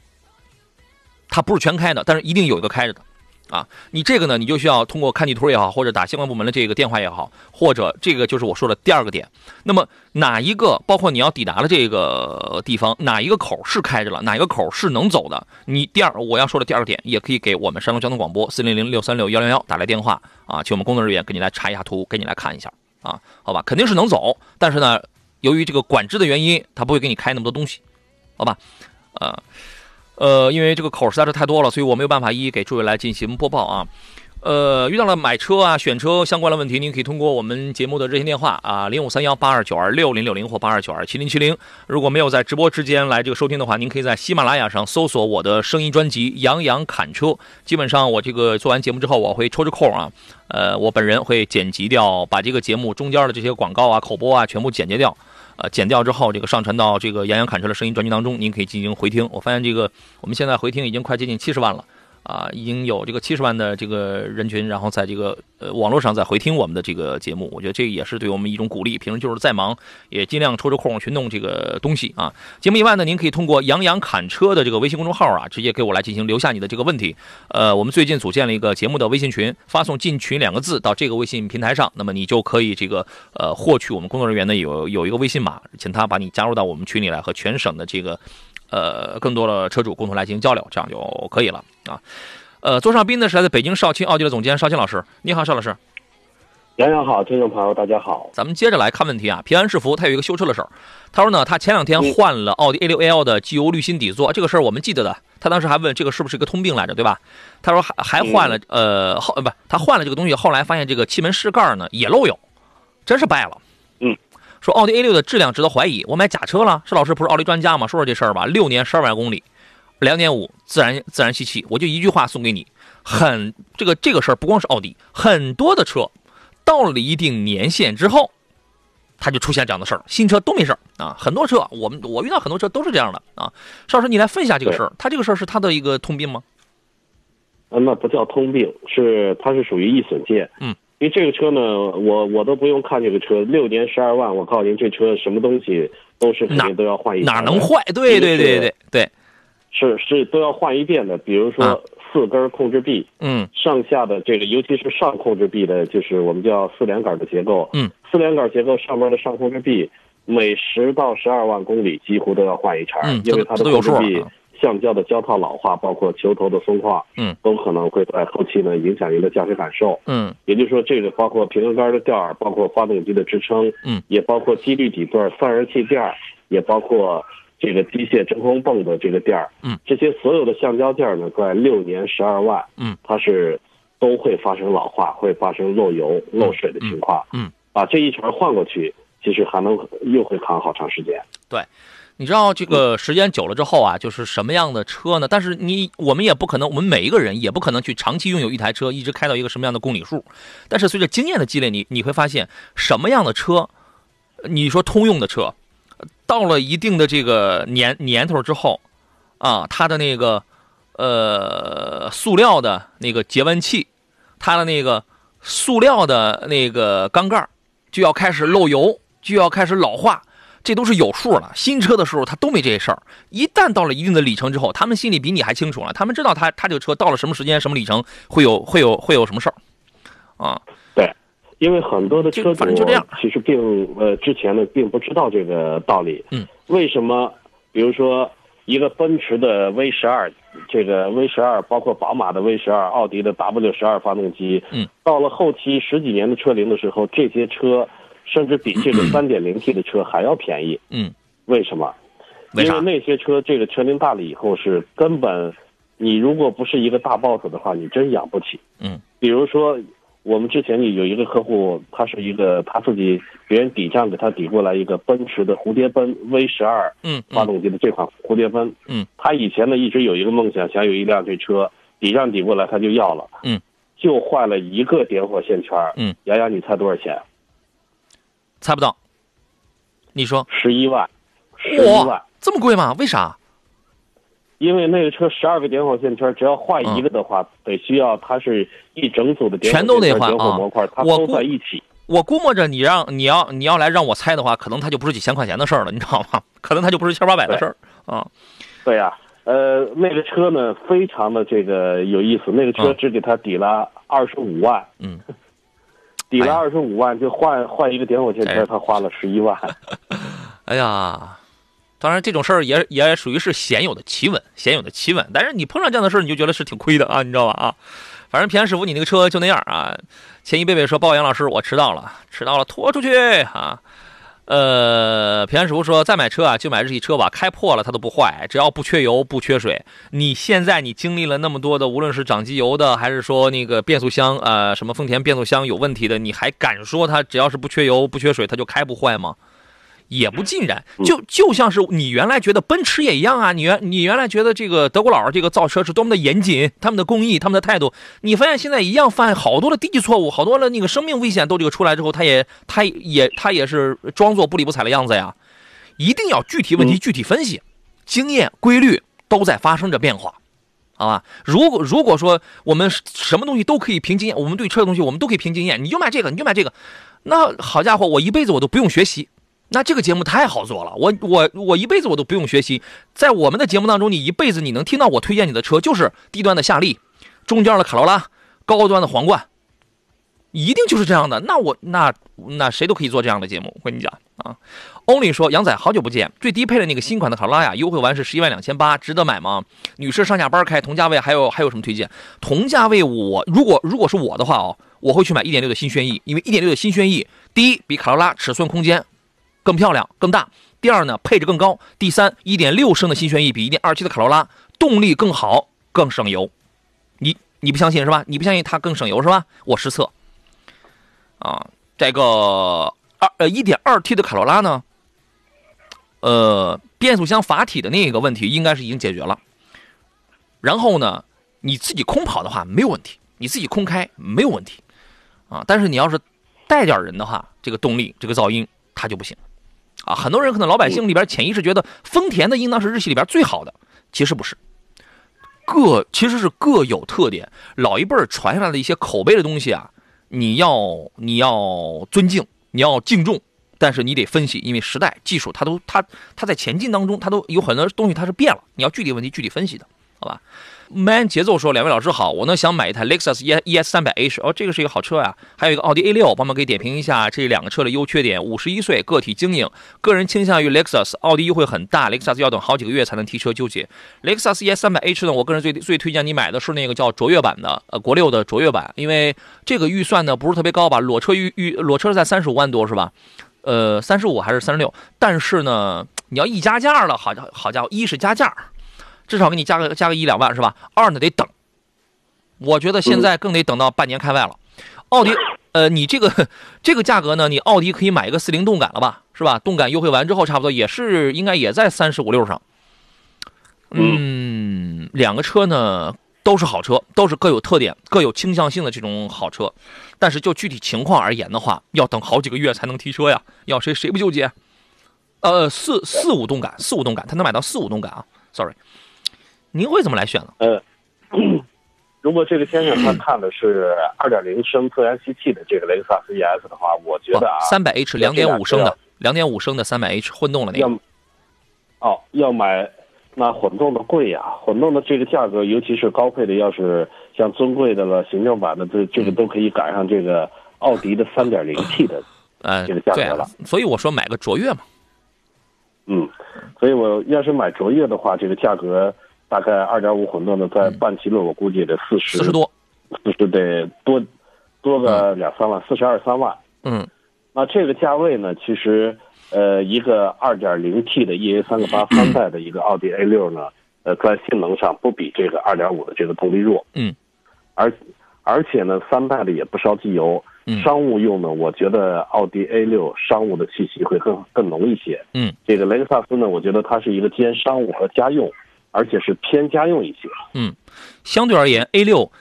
它不是全开的，但是一定有一个开着的，啊，你这个呢，你就需要通过看地图也好，或者打相关部门的这个电话也好，或者这个就是我说的第二个点。那么哪一个，包括你要抵达的这个地方，哪一个口是开着了，哪一个口是能走的？你第二我要说的第二个点，也可以给我们山东交通广播四零零六三六幺零幺打来电话啊，请我们工作人员给你来查一下图，给你来看一下。啊，好吧，肯定是能走，但是呢，由于这个管制的原因，他不会给你开那么多东西，好吧？呃，呃，因为这个口实在是太多了，所以我没有办法一一给诸位来进行播报啊。呃，遇到了买车啊、选车相关的问题，您可以通过我们节目的热线电话啊，零五三幺八二九二六零六零或八二九二七零七零。如果没有在直播之间来这个收听的话，您可以在喜马拉雅上搜索我的声音专辑《杨洋侃车》。基本上我这个做完节目之后，我会抽着空啊，呃，我本人会剪辑掉，把这个节目中间的这些广告啊、口播啊全部剪辑掉。呃，剪掉之后，这个上传到这个杨洋侃车的声音专辑当中，您可以进行回听。我发现这个我们现在回听已经快接近七十万了。啊，已经有这个七十万的这个人群，然后在这个呃网络上在回听我们的这个节目，我觉得这也是对我们一种鼓励。平时就是再忙，也尽量抽出空去弄这个东西啊。节目以外呢，您可以通过“杨洋侃车”的这个微信公众号啊，直接给我来进行留下你的这个问题。呃，我们最近组建了一个节目的微信群，发送“进群”两个字到这个微信平台上，那么你就可以这个呃获取我们工作人员呢有有一个微信码，请他把你加入到我们群里来，和全省的这个。呃，更多的车主共同来进行交流，这样就可以了啊。呃，座上宾呢是来自北京少卿奥迪的总监少卿老师，你好，邵老师。杨洋好，听众朋友大家好。咱们接着来看问题啊。平安是福，他有一个修车的事儿。他说呢，他前两天换了奥迪 A6L 的机油滤芯底座，这个事儿我们记得的。他当时还问这个是不是一个通病来着，对吧？他说还还换了呃后不，他换了这个东西，后来发现这个气门室盖呢也漏油，真是败了。嗯。说奥迪 A 六的质量值得怀疑，我买假车了。是老师不是奥迪专家吗？说说这事儿吧。六年十二万公里，两点五自然自然吸气，我就一句话送给你：很这个这个事儿不光是奥迪，很多的车到了一定年限之后，它就出现这样的事儿。新车都没事儿啊，很多车我们我遇到很多车都是这样的啊。邵老师，你来分析一下这个事儿，他这个事儿是他的一个通病吗？啊，那不叫通病，是它是属于易损件。嗯。因为这个车呢，我我都不用看这个车，六年十二万，我告诉您，这车什么东西都是肯定都要换一。哪能坏？对对对对对，是是都要换一遍的。比如说四根控制臂，嗯，上下的这个，尤其是上控制臂的，就是我们叫四连杆的结构，嗯，四连杆结构上面的上控制臂，每十到十二万公里几乎都要换一茬，因为它的控制臂。橡胶的胶套老化，包括球头的松化，嗯，都可能会在后期呢影响您的驾驶感受，嗯，也就是说，这个包括平衡杆的吊儿，包括发动机的支撑，嗯，也包括机滤底座、散热器垫儿，也包括这个机械真空泵的这个垫儿，嗯，这些所有的橡胶件呢，在六年十二万，嗯，它是都会发生老化，会发生漏油、漏水的情况，嗯，把这一圈换过去，其实还能又会扛好长时间，对。你知道这个时间久了之后啊，就是什么样的车呢？但是你我们也不可能，我们每一个人也不可能去长期拥有一台车，一直开到一个什么样的公里数。但是随着经验的积累，你你会发现什么样的车，你说通用的车，到了一定的这个年年头之后，啊，它的那个呃塑料的那个节温器，它的那个塑料的那个缸盖就要开始漏油，就要开始老化。这都是有数了。新车的时候他都没这些事儿，一旦到了一定的里程之后，他们心里比你还清楚了。他们知道他他这个车到了什么时间、什么里程会有 会有会有什么事儿，啊，对，因为很多的车主就这样，其实并呃之前呢并不知道这个道理。嗯，为什么？比如说一个奔驰的 V 十二，这个 V 十二，包括宝马的 V 十二、奥迪的 W 十二发动机，嗯，到了后期十几年的车龄的时候，这些车。甚至比这个三点零 T 的车还要便宜。嗯，为什么？因为那些车这个车龄大了以后是根本，你如果不是一个大 boss 的话，你真养不起。嗯，比如说我们之前有一个客户，他是一个他自己别人抵账给他抵过来一个奔驰的蝴蝶奔 V 十二，嗯，发动机的这款蝴蝶奔，嗯，他以前呢一直有一个梦想，想有一辆这车，抵账抵过来他就要了，嗯，就换了一个点火线圈，嗯，洋洋，你猜多少钱？猜不到，你说十一万，十一万，这么贵吗？为啥？因为那个车十二个点火线圈，只要换一个的话，得需要它是一整组的点全都得换点火模块，它都在一起。我估摸着你让你要你要来让我猜的话，可能它就不是几千块钱的事儿了，你知道吗？可能它就不是千八百的事儿啊。对呀，呃，那个车呢，非常的这个有意思，那个车只给他抵了二十五万，嗯，抵了二十五万就换换一个点火线圈，他花了十一万。哎呀。当然，这种事儿也也属于是鲜有的奇闻，鲜有的奇闻。但是你碰上这样的事儿，你就觉得是挺亏的啊，你知道吧？啊，反正平安师傅，你那个车就那样啊。前一贝贝说：“鲍阳老师，我迟到了，迟到了，拖出去啊。”呃，平安师傅说：“再买车啊，就买日系车吧，开破了它都不坏，只要不缺油、不缺水。你现在你经历了那么多的，无论是涨机油的，还是说那个变速箱呃什么丰田变速箱有问题的，你还敢说它只要是不缺油、不缺水，它就开不坏吗？”也不尽然，就就像是你原来觉得奔驰也一样啊，你原你原来觉得这个德国佬这个造车是多么的严谨，他们的工艺，他们的态度，你发现现在一样犯好多的低级错误，好多的那个生命危险都这个出来之后，他也他也他也是装作不理不睬的样子呀。一定要具体问题具体分析，经验规律都在发生着变化，好吧？如果如果说我们什么东西都可以凭经验，我们对车的东西我们都可以凭经验，你就买这个，你就买这个，那好家伙，我一辈子我都不用学习。那这个节目太好做了，我我我一辈子我都不用学习，在我们的节目当中，你一辈子你能听到我推荐你的车，就是低端的夏利，中间的卡罗拉，高端的皇冠，一定就是这样的。那我那那谁都可以做这样的节目，我跟你讲啊。Only 说杨仔好久不见，最低配的那个新款的卡罗拉呀，优惠完是十一万两千八，值得买吗？女士上下班开，同价位还有还有什么推荐？同价位我如果如果是我的话哦，我会去买一点六的新轩逸，因为一点六的新轩逸，第一比卡罗拉尺寸空间。更漂亮、更大。第二呢，配置更高。第三，一点六升的新轩逸比一点二七的卡罗拉动力更好、更省油。你你不相信是吧？你不相信它更省油是吧？我实测。啊，这个二呃一点二 T 的卡罗拉呢，呃，变速箱阀体的那个问题应该是已经解决了。然后呢，你自己空跑的话没有问题，你自己空开没有问题。啊，但是你要是带点人的话，这个动力、这个噪音它就不行。啊，很多人可能老百姓里边潜意识觉得丰田的应当是日系里边最好的，其实不是，各其实是各有特点。老一辈传下来的一些口碑的东西啊，你要你要尊敬，你要敬重，但是你得分析，因为时代技术它都它它在前进当中，它都有很多东西它是变了，你要具体问题具体分析的，好吧？man 节奏说：“两位老师好，我呢想买一台 Lexus E E S 三百 H，哦，这个是一个好车呀。还有一个奥迪 A 六，帮忙给点评一下这两个车的优缺点。五十一岁，个体经营，个人倾向于 Lexus，奥迪优惠很大，Lexus 要等好几个月才能提车，纠结。Lexus E S 三百 H 呢，我个人最最推荐你买的是那个叫卓越版的，呃，国六的卓越版，因为这个预算呢不是特别高吧，裸车预预裸车在三十五万多是吧？呃，三十五还是三十六？但是呢，你要一加价了，好家好家伙，一是加价，至少给你加个加个一两万是吧？二呢得等。我觉得现在更得等到半年开外了。奥迪，呃，你这个 这个价格呢，你奥迪可以买一个四零动感了吧，是吧？动感优惠完之后，差不多也是应该也在三十五六上。嗯，两个车呢都是好车，都是各有特点、各有倾向性的这种好车，但是就具体情况而言的话，要等好几个月才能提车呀。要谁谁不纠结？呃，四四五动感，四五动感，他能买到四五动感啊？Sorry，您会怎么来选呢？呃。如果这个先生他看的是二点零升自然吸气的这个雷克萨斯 ES 的话，我觉得啊，三百 H 两点五升的，两点五升的三百 H 混动的那个，要哦要买那混动的贵呀，混动的这个价格，尤其是高配的，要是像尊贵的了，行政版的，这这个都可以赶上这个奥迪的三点零 T 的 这个价格了。所以我说买个卓越嘛。嗯，所以我要是买卓越的话，这个价格。大概二点五混动的在半期了，我估计得四十，四十多，四十得多多个两三万，四十二三万。嗯，那这个价位呢，其实呃，一个二点零 T 的 EA 三个八 三代的一个奥迪 A 六呢，呃，在性能上不比这个二点五的这个动力弱。嗯，而而且呢，三代的也不烧机油。商务用呢，我觉得奥迪 A 六商务的气息会更更浓一些。嗯，这个雷克萨斯呢，我觉得它是一个兼商务和家用，而且是偏家用一些。嗯，相对而言，A 六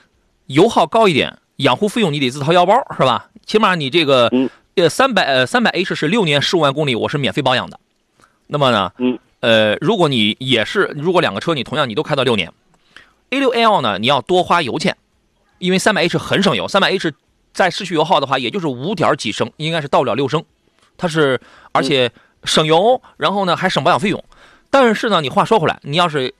油耗高一点，养护费用你得自掏腰包，是吧？起码你这个呃三百呃三百 H 是六年十五万公里，我是免费保养的。那么呢，嗯，呃，如果你也是，如果两个车你同样你都开到六年，A 六 L 呢，你要多花油钱，因为三百 H 很省油，三百 H。在市区油耗的话，也就是五点几升，应该是到不了六升。它是而且省油，然后呢还省保养费用。但是呢，你话说回来，你要是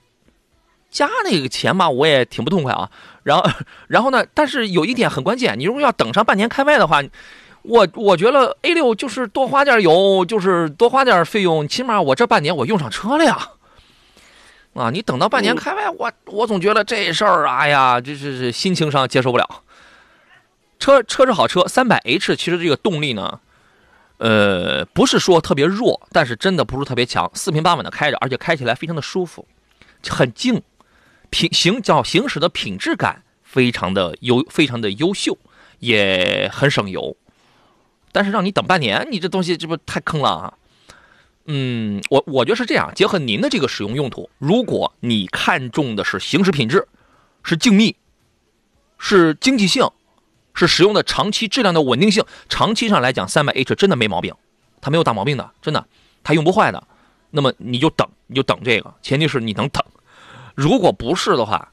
加那个钱吧，我也挺不痛快啊。然后，然后呢，但是有一点很关键，你如果要等上半年开卖的话，我我觉得 A 六就是多花点油，就是多花点费用，起码我这半年我用上车了呀。啊，你等到半年开卖，我我总觉得这事儿，哎呀，这是是心情上接受不了。车车是好车，三百 H 其实这个动力呢，呃，不是说特别弱，但是真的不是特别强，四平八稳的开着，而且开起来非常的舒服，很静，品行叫行驶的品质感非常的优，非常的优秀，也很省油。但是让你等半年，你这东西这不太坑了啊？嗯，我我觉得是这样，结合您的这个使用用途，如果你看重的是行驶品质，是静谧，是经济性。是使用的长期质量的稳定性，长期上来讲，三百 H 真的没毛病，它没有大毛病的，真的，它用不坏的。那么你就等，你就等这个，前提是你能等。如果不是的话，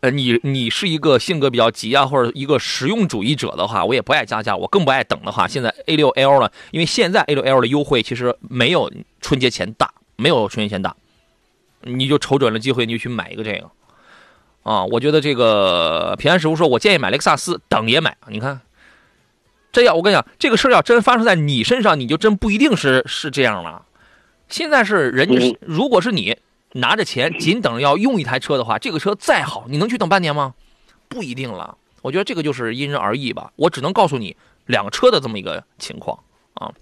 呃，你你是一个性格比较急啊，或者一个实用主义者的话，我也不爱加价，我更不爱等的话，现在 A 六 L 呢，因为现在 A 六 L 的优惠其实没有春节前大，没有春节前大，你就瞅准了机会，你就去买一个这个。啊，我觉得这个平安师傅说，我建议买雷克萨斯，等也买。你看，这要我跟你讲，这个事儿要真发生在你身上，你就真不一定是是这样了。现在是人家，如果是你拿着钱，仅等着要用一台车的话，这个车再好，你能去等半年吗？不一定了。我觉得这个就是因人而异吧。我只能告诉你两个车的这么一个情况啊。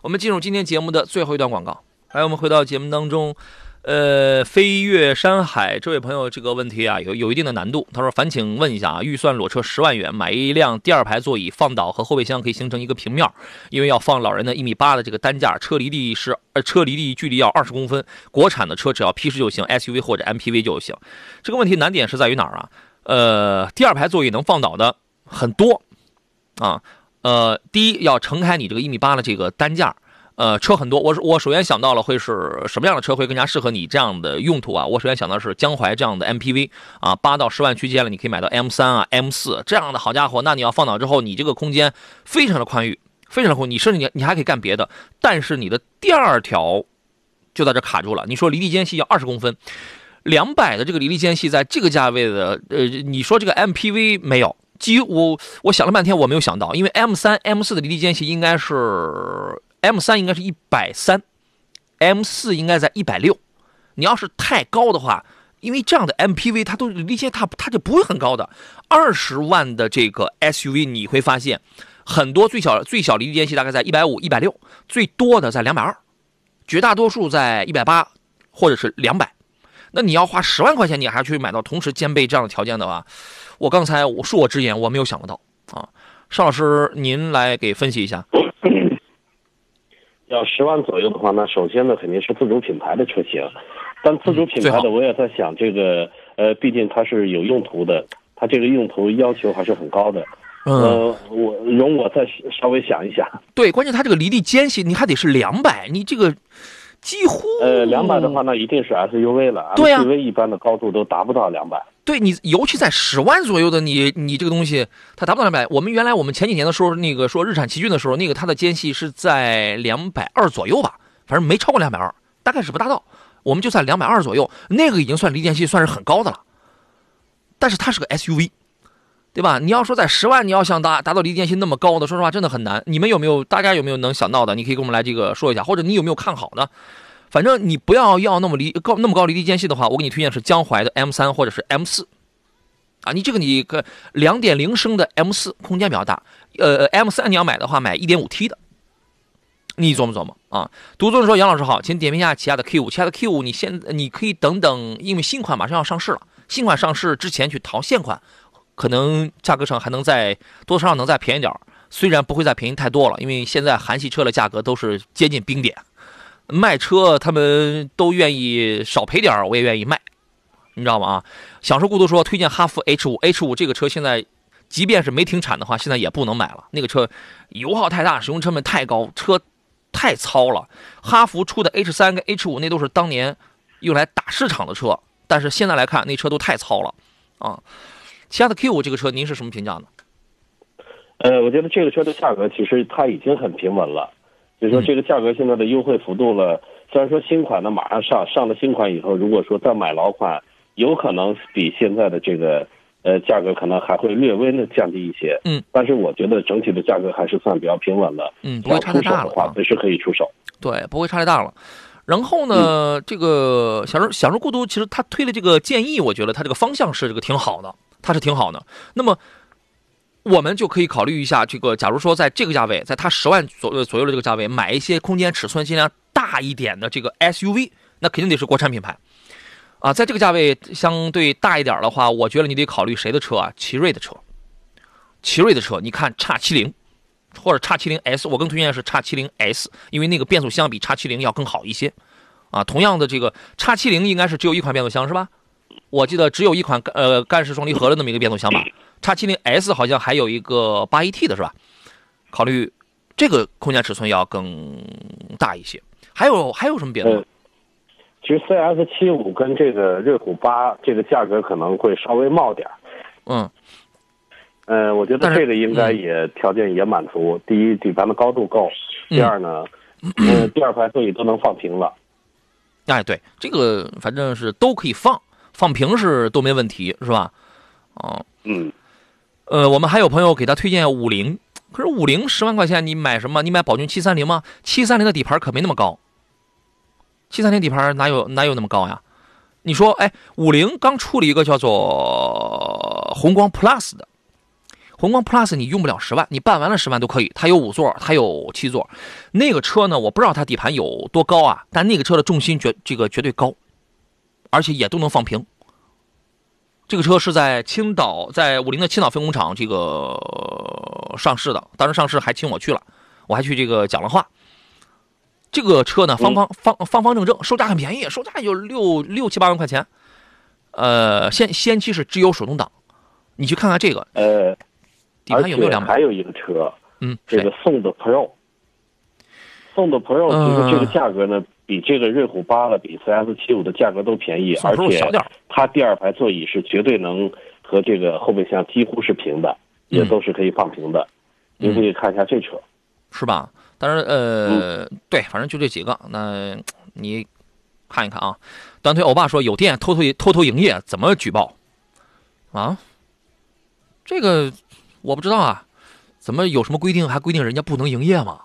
我们进入今天节目的最后一段广告，来，我们回到节目当中。呃，飞越山海这位朋友这个问题啊，有有一定的难度。他说：“烦请问一下啊，预算裸车十万元，买一辆第二排座椅，放倒和后备箱可以形成一个平面，因为要放老人的一米八的这个担架，车离地是呃车离地距离要二十公分。国产的车只要 P 十就行，SUV 或者 MPV 就行。这个问题难点是在于哪儿啊？呃，第二排座椅能放倒的很多啊。呃，第一要撑开你这个一米八的这个担架。”呃，车很多，我我首先想到了会是什么样的车会更加适合你这样的用途啊？我首先想到是江淮这样的 MPV 啊，八到十万区间了，你可以买到 M 三啊、M 四这样的好家伙，那你要放倒之后，你这个空间非常的宽裕，非常的宽，你甚至你你还可以干别的，但是你的第二条就在这卡住了。你说离地间隙要二十公分，两百的这个离地间隙在这个价位的，呃，你说这个 MPV 没有？几我我想了半天我没有想到，因为 M 三、M 四的离地间隙应该是。M 三应该是一百三，M 四应该在一百六。你要是太高的话，因为这样的 MPV 它都离间它它就不会很高的。二十万的这个 SUV 你会发现，很多最小最小离地间隙大概在一百五、一百六，最多的在两百二，绝大多数在一百八或者是两百。那你要花十万块钱，你还去买到同时兼备这样的条件的话，我刚才我恕我直言，我没有想得到啊。邵老师，您来给分析一下。要十万左右的话，那首先呢肯定是自主品牌的车型，但自主品牌的我也在想，这个呃，毕竟它是有用途的，它这个用途要求还是很高的。呃，我容我再稍微想一想。对，关键它这个离地间隙你还得是两百，你这个几乎呃两百的话，那一定是 SUV 了，SUV 一般的高度都达不到两百。对你，尤其在十万左右的你，你这个东西它达不到两百。我们原来我们前几年的时候，那个说日产奇骏的时候，那个它的间隙是在两百二左右吧，反正没超过两百二，大概是不大到。我们就算两百二左右，那个已经算离间隙算是很高的了。但是它是个 SUV，对吧？你要说在十万，你要想达达到离地间隙那么高的，说实话真的很难。你们有没有？大家有没有能想到的？你可以跟我们来这个说一下，或者你有没有看好的？反正你不要要那么离高那么高离地间隙的话，我给你推荐是江淮的 M 三或者是 M 四，啊，你这个你个两点零升的 M 四空间比较大，呃，M 三你要买的话买一点五 T 的，你琢磨琢磨啊。独尊说杨老师好，请点评一下起亚的 Q 五，起亚的 Q 五你现你可以等等，因为新款马上要上市了，新款上市之前去淘现款可能价格上还能再多少能再便宜点虽然不会再便宜太多了，因为现在韩系车的价格都是接近冰点，卖车他们都愿意少赔点我也愿意卖，你知道吗？啊，享受孤独说推荐哈弗 H 五 H 五这个车现在，即便是没停产的话，现在也不能买了，那个车油耗太大，使用成本太高，车太糙了。哈弗出的 H 三跟 H 五那都是当年用来打市场的车，但是现在来看那车都太糙了啊。其他的 Q 五这个车您是什么评价呢？呃，我觉得这个车的价格其实它已经很平稳了，就是说这个价格现在的优惠幅度了。虽然说新款呢马上上，上了新款以后，如果说再买老款，有可能比现在的这个呃价格可能还会略微的降低一些。嗯，但是我觉得整体的价格还是算比较平稳的。嗯，不会差太大了。话随时可以出手。对，不会差太大了。然后呢，这个享受享受孤独，其实他推的这个建议，我觉得他这个方向是这个挺好的，它是挺好的。那么。我们就可以考虑一下，这个假如说在这个价位，在它十万左左右的这个价位，买一些空间尺寸尽量大一点的这个 SUV，那肯定得是国产品牌，啊，在这个价位相对大一点的话，我觉得你得考虑谁的车啊？奇瑞的车，奇瑞的车，你看叉七零或者叉七零 S，我更推荐是叉七零 S，因为那个变速箱比叉七零要更好一些，啊，同样的这个叉七零应该是只有一款变速箱是吧？我记得只有一款呃干式双离合的那么一个变速箱吧。叉七零 S 好像还有一个八 AT 的是吧？考虑这个空间尺寸要更大一些。还有还有什么别的？其实 CS 七五跟这个瑞虎八这个价格可能会稍微冒点嗯。呃，我觉得这个应该也条件也满足。第一，底盘的高度够；第二呢，嗯，第二排座椅都能放平了。哎，对，这个反正是都可以放，放平是都没问题，是吧？哦，嗯。呃，我们还有朋友给他推荐五菱，可是五菱十万块钱你买什么？你买宝骏七三零吗？七三零的底盘可没那么高，七三零底盘哪有哪有那么高呀？你说，哎，五菱刚出了一个叫做宏光 Plus 的，宏光 Plus 你用不了十万，你办完了十万都可以，它有五座，它有七座，那个车呢，我不知道它底盘有多高啊，但那个车的重心绝这个绝对高，而且也都能放平。这个车是在青岛，在五菱的青岛分工厂这个上市的，当时上市还请我去了，我还去这个讲了话。这个车呢，方方方方方正正，售价很便宜，售价也就六六七八万块钱。呃，先先期是只有手动挡，你去看看这个。呃，底盘有没有两百？还有一个车，嗯，这个宋的 Pro，宋的 Pro 其实这个价格呢。比这个瑞虎八的，比 CS 七五的价格都便宜，而且它第二排座椅是绝对能和这个后备箱几乎是平的，也都是可以放平的。您可以看一下这车，是吧？但是，呃，对，反正就这几个。那你看一看啊。短腿欧巴说有店偷偷偷偷营业，怎么举报？啊？这个我不知道啊。怎么有什么规定还规定人家不能营业吗？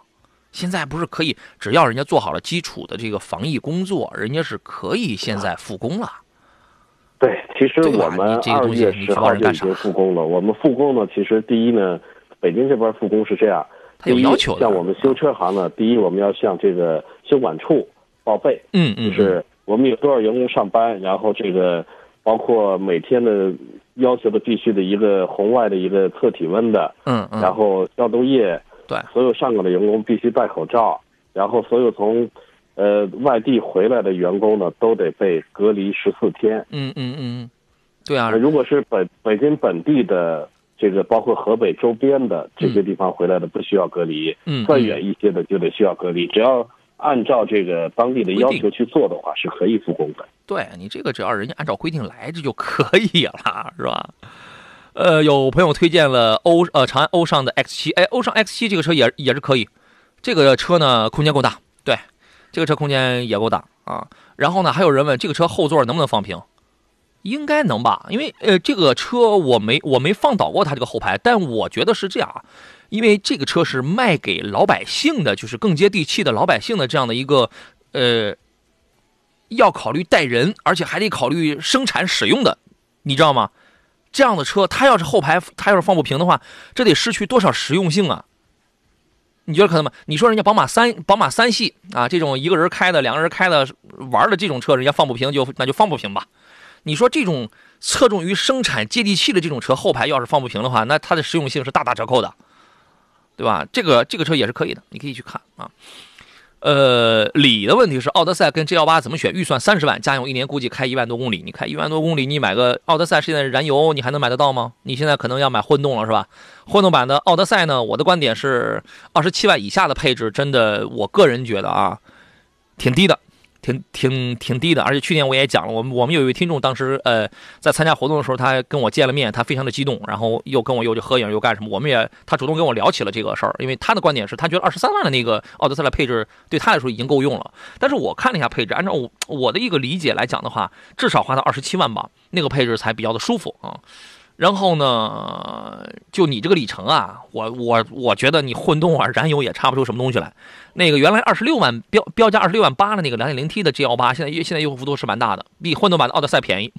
现在不是可以，只要人家做好了基础的这个防疫工作，人家是可以现在复工了。对，其实我们二月十号就已经复工了。我们复工呢，其实第一呢，北京这边复工是这样，他有要求像我们修车行呢，第一我们要向这个修管处报备，嗯嗯，就是我们有多少员工上班，然后这个包括每天的要求的必须的一个红外的一个测体温的，嗯嗯，然后消毒液。对，所有上岗的员工必须戴口罩，然后所有从，呃外地回来的员工呢，都得被隔离十四天。嗯嗯嗯，对啊。如果是本北京本地的这个，包括河北周边的这些地方回来的，不需要隔离。嗯。再远一些的就得需要隔离，只要按照这个当地的要求去做的话，是可以复工的。对你这个只要人家按照规定来，这就可以了，是吧？呃，有朋友推荐了欧呃长安欧尚的 X 七，哎，欧尚 X 七这个车也也是可以，这个车呢空间够大，对，这个车空间也够大啊。然后呢，还有人问这个车后座能不能放平，应该能吧？因为呃这个车我没我没放倒过它这个后排，但我觉得是这样啊，因为这个车是卖给老百姓的，就是更接地气的老百姓的这样的一个呃，要考虑带人，而且还得考虑生产使用的，你知道吗？这样的车，它要是后排，它要是放不平的话，这得失去多少实用性啊？你觉得可能吗？你说人家宝马三、宝马三系啊，这种一个人开的、两个人开的玩的这种车，人家放不平就那就放不平吧。你说这种侧重于生产接地气的这种车，后排要是放不平的话，那它的实用性是大打折扣的，对吧？这个这个车也是可以的，你可以去看啊。呃，里的问题是，奥德赛跟 G 幺八怎么选？预算三十万，家用一年估计开一万多公里。你开一万多公里，你买个奥德赛，现在燃油你还能买得到吗？你现在可能要买混动了，是吧？混动版的奥德赛呢？我的观点是，二十七万以下的配置，真的，我个人觉得啊，挺低的。挺挺挺低的，而且去年我也讲了，我们我们有一位听众，当时呃在参加活动的时候，他跟我见了面，他非常的激动，然后又跟我又就合影又干什么，我们也他主动跟我聊起了这个事儿，因为他的观点是他觉得二十三万的那个奥德赛的配置对他来说已经够用了，但是我看了一下配置，按照我我的一个理解来讲的话，至少花到二十七万吧，那个配置才比较的舒服啊。然后呢，就你这个里程啊，我我我觉得你混动啊，燃油也差不出什么东西来。那个原来二十六万标标价二十六万八的那个两点零 T 的 G 幺八，现在现在优惠幅度是蛮大的，比混动版的奥德赛便宜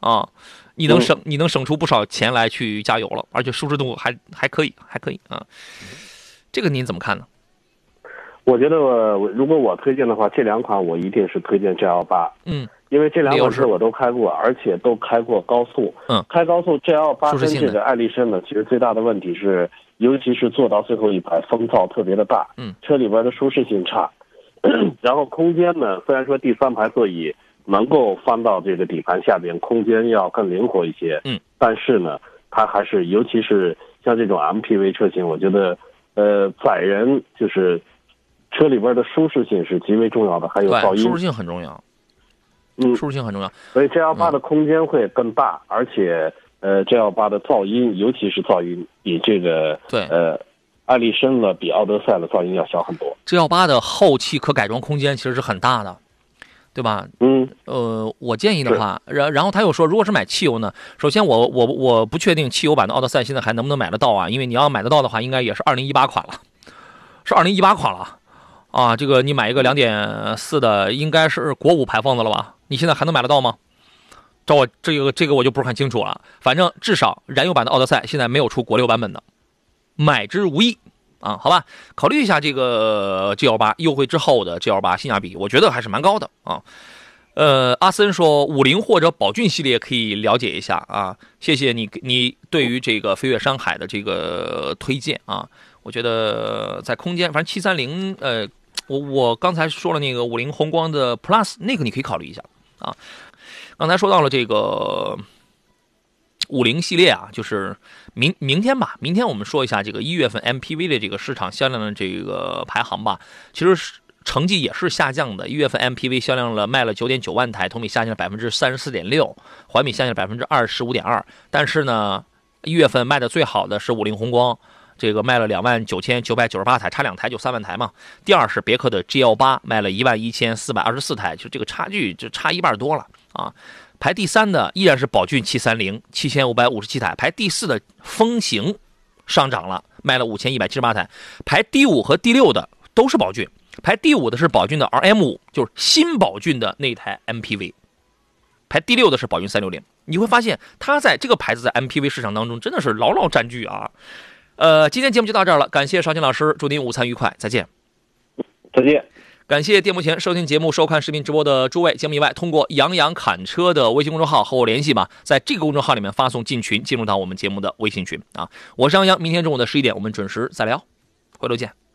啊。你能省你能省出不少钱来去加油了，而且舒适度还还可以还可以啊。这个您怎么看呢？我觉得我如果我推荐的话，这两款我一定是推荐 G 幺八。嗯。因为这两款车我都开过，而且都开过高速。嗯，开高速 G L 八跟这个爱丽绅呢，其实最大的问题是，尤其是坐到最后一排，风噪特别的大。嗯，车里边的舒适性差，然后空间呢，虽然说第三排座椅能够翻到这个底盘下边，空间要更灵活一些。嗯，但是呢，它还是，尤其是像这种 M P V 车型，我觉得，呃，载人就是车里边的舒适性是极为重要的，还有噪音。舒适性很重要。嗯，舒适性很重要，所以 G L 八的空间会更大，而且呃，G L 八的噪音，尤其是噪音比这个对呃，艾力绅了比奥德赛的噪音要小很多。G L 八的后期可改装空间其实是很大的，对吧？嗯，呃，我建议的话，然然后他又说，如果是买汽油呢，首先我我我不确定汽油版的奥德赛现在还能不能买得到啊？因为你要买得到的话，应该也是二零一八款了，是二零一八款了啊。这个你买一个两点四的，应该是国五排放的了吧？你现在还能买得到吗？照我这个这个我就不是很清楚了。反正至少燃油版的奥德赛现在没有出国六版本的，买之无益啊。好吧，考虑一下这个 G L 八优惠之后的 G L 八性价比，我觉得还是蛮高的啊。呃，阿森说五菱或者宝骏系列可以了解一下啊。谢谢你你对于这个飞跃山海的这个推荐啊。我觉得在空间，反正七三零呃。我我刚才说了那个五菱宏光的 Plus，那个你可以考虑一下啊。刚才说到了这个五菱系列啊，就是明明天吧，明天我们说一下这个一月份 MPV 的这个市场销量的这个排行吧。其实成绩也是下降的，一月份 MPV 销量了卖了九点九万台，同比下降了百分之三十四点六，环比下降了百分之二十五点二。但是呢，一月份卖的最好的是五菱宏光。这个卖了两万九千九百九十八台，差两台就三万台嘛。第二是别克的 GL 八，卖了一万一千四百二十四台，就这个差距就差一半多了啊。排第三的依然是宝骏七三零，七千五百五十七台。排第四的风行上涨了，卖了五千一百七十八台。排第五和第六的都是宝骏，排第五的是宝骏的 RM 五，就是新宝骏的那台 MPV。排第六的是宝骏三六零。你会发现它在这个牌子在 MPV 市场当中真的是牢牢占据啊。呃，今天节目就到这儿了，感谢邵青老师，祝您午餐愉快，再见。再见。感谢电幕前收听节目、收看视频直播的诸位，节目以外通过“杨洋侃车”的微信公众号和我联系吧，在这个公众号里面发送进群，进入到我们节目的微信群啊。我是杨洋，明天中午的十一点我们准时再聊，回头见。